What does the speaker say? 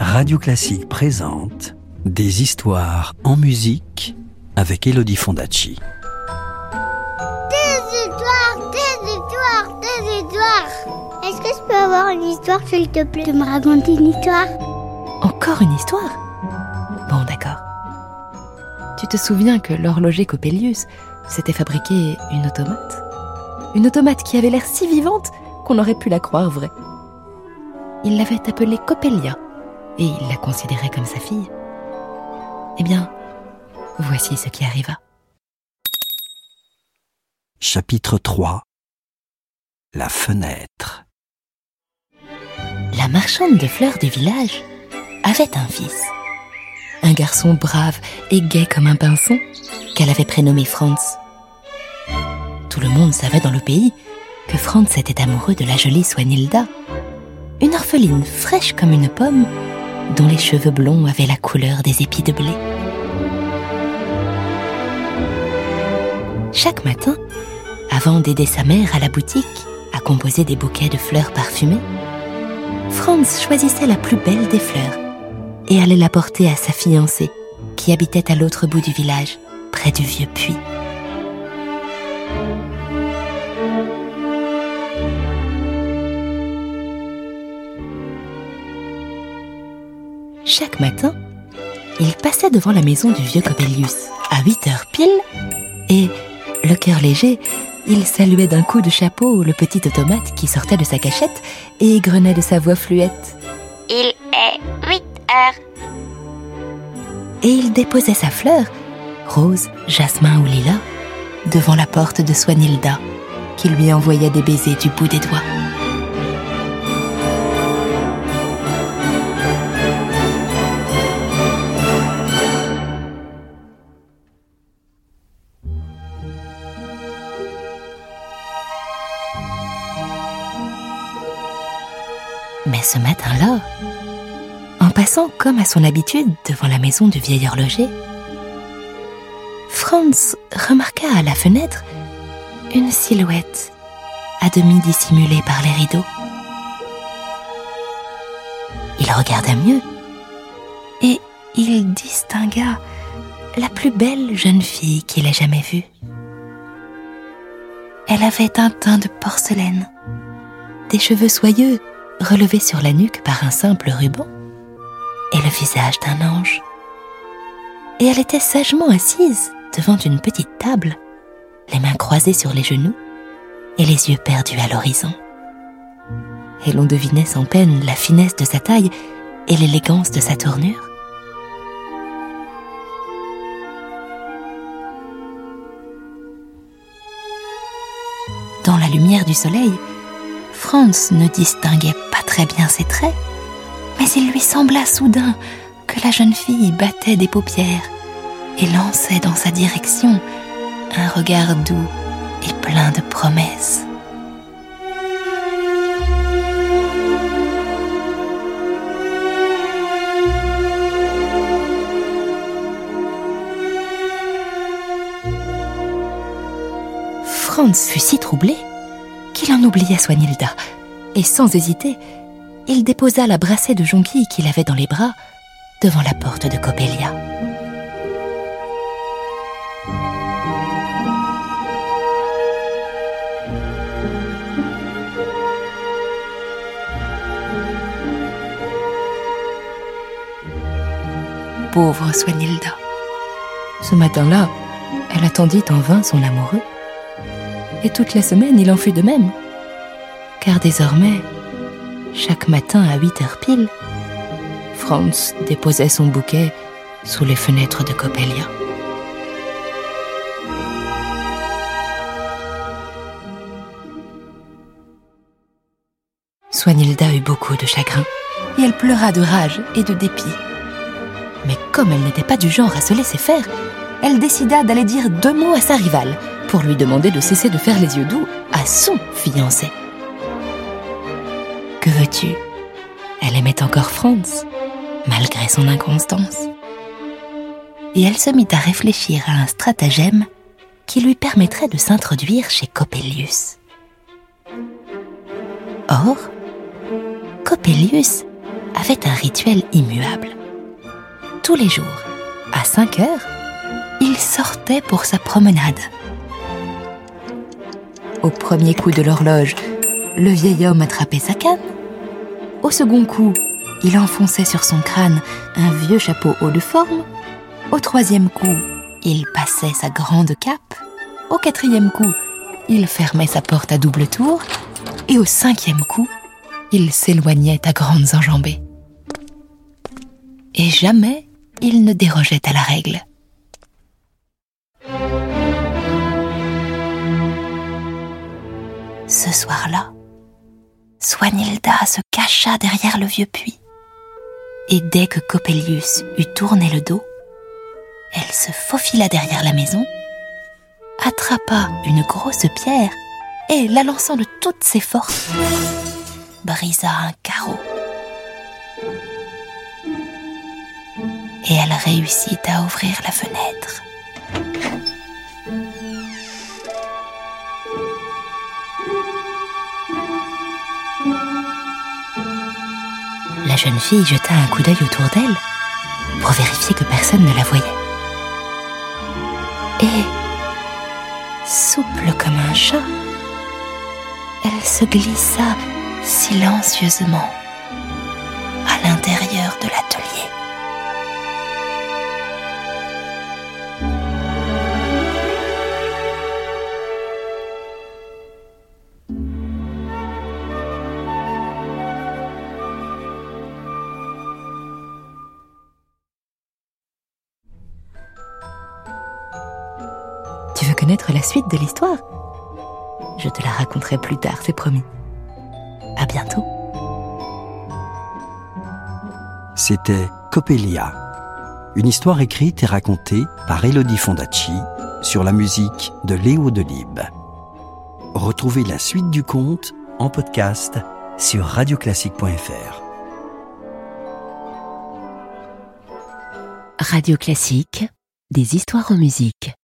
Radio Classique présente Des histoires en musique avec Elodie Fondacci. Des histoires, des histoires, des histoires. Est-ce que je peux avoir une histoire, s'il te plaît, de me raconter une histoire? Encore une histoire? Bon, d'accord. Tu te souviens que l'horloger Coppelius s'était fabriqué une automate? Une automate qui avait l'air si vivante qu'on aurait pu la croire vraie. Il l'avait appelée Coppelia et il la considérait comme sa fille. Eh bien, voici ce qui arriva. Chapitre 3 La fenêtre La marchande de fleurs du village avait un fils. Un garçon brave et gai comme un pinson qu'elle avait prénommé Franz. Tout le monde savait dans le pays que Franz était amoureux de la jolie Swanhilda, une orpheline fraîche comme une pomme dont les cheveux blonds avaient la couleur des épis de blé. Chaque matin, avant d'aider sa mère à la boutique à composer des bouquets de fleurs parfumées, Franz choisissait la plus belle des fleurs et allait la porter à sa fiancée qui habitait à l'autre bout du village, près du vieux puits. Chaque matin, il passait devant la maison du vieux Cobelius à 8 heures pile et, le cœur léger, il saluait d'un coup de chapeau le petit automate qui sortait de sa cachette et égrenait de sa voix fluette. Il est 8 heures. Et il déposait sa fleur, rose, jasmin ou lilas, devant la porte de Swanhilda, qui lui envoyait des baisers du bout des doigts. Mais ce matin-là, en passant comme à son habitude devant la maison du vieil horloger, Franz remarqua à la fenêtre une silhouette à demi dissimulée par les rideaux. Il regarda mieux et il distingua la plus belle jeune fille qu'il ait jamais vue. Elle avait un teint de porcelaine, des cheveux soyeux relevés sur la nuque par un simple ruban, et le visage d'un ange. Et elle était sagement assise devant une petite table, les mains croisées sur les genoux et les yeux perdus à l'horizon. Et l'on devinait sans peine la finesse de sa taille et l'élégance de sa tournure. Dans la lumière du soleil, Franz ne distinguait pas très bien ses traits, mais il lui sembla soudain que la jeune fille battait des paupières et lançait dans sa direction un regard doux et plein de promesses. Franz fut si troublé qu'il en oublia Swanhilda, et sans hésiter, il déposa la brassée de jonquilles qu'il avait dans les bras devant la porte de Coppelia. Pauvre Swanhilda. Ce matin-là, elle attendit en vain son amoureux. Et toute la semaine, il en fut de même. Car désormais, chaque matin à 8 heures pile, Franz déposait son bouquet sous les fenêtres de Coppelia. Swanhilda eut beaucoup de chagrin, et elle pleura de rage et de dépit. Mais comme elle n'était pas du genre à se laisser faire, elle décida d'aller dire deux mots à sa rivale pour lui demander de cesser de faire les yeux doux à son fiancé. Que veux-tu? Elle aimait encore Franz, malgré son inconstance. Et elle se mit à réfléchir à un stratagème qui lui permettrait de s'introduire chez Coppelius. Or, Coppelius avait un rituel immuable. Tous les jours, à 5 heures, il sortait pour sa promenade. Au premier coup de l'horloge, le vieil homme attrapait sa canne. Au second coup, il enfonçait sur son crâne un vieux chapeau haut de forme. Au troisième coup, il passait sa grande cape. Au quatrième coup, il fermait sa porte à double tour. Et au cinquième coup, il s'éloignait à grandes enjambées. Et jamais il ne dérogeait à la règle. Ce soir-là, Swanilda se cacha derrière le vieux puits. Et dès que Coppelius eut tourné le dos, elle se faufila derrière la maison, attrapa une grosse pierre et, la lançant de toutes ses forces, brisa un carreau. Et elle réussit à ouvrir la fenêtre. La jeune fille jeta un coup d'œil autour d'elle pour vérifier que personne ne la voyait. Et, souple comme un chat, elle se glissa silencieusement connaître la suite de l'histoire Je te la raconterai plus tard, c'est promis. À bientôt. C'était Coppelia, une histoire écrite et racontée par Elodie Fondacci sur la musique de Léo Delibes. Retrouvez la suite du conte en podcast sur radioclassique.fr. Radio Classique, des histoires en musique.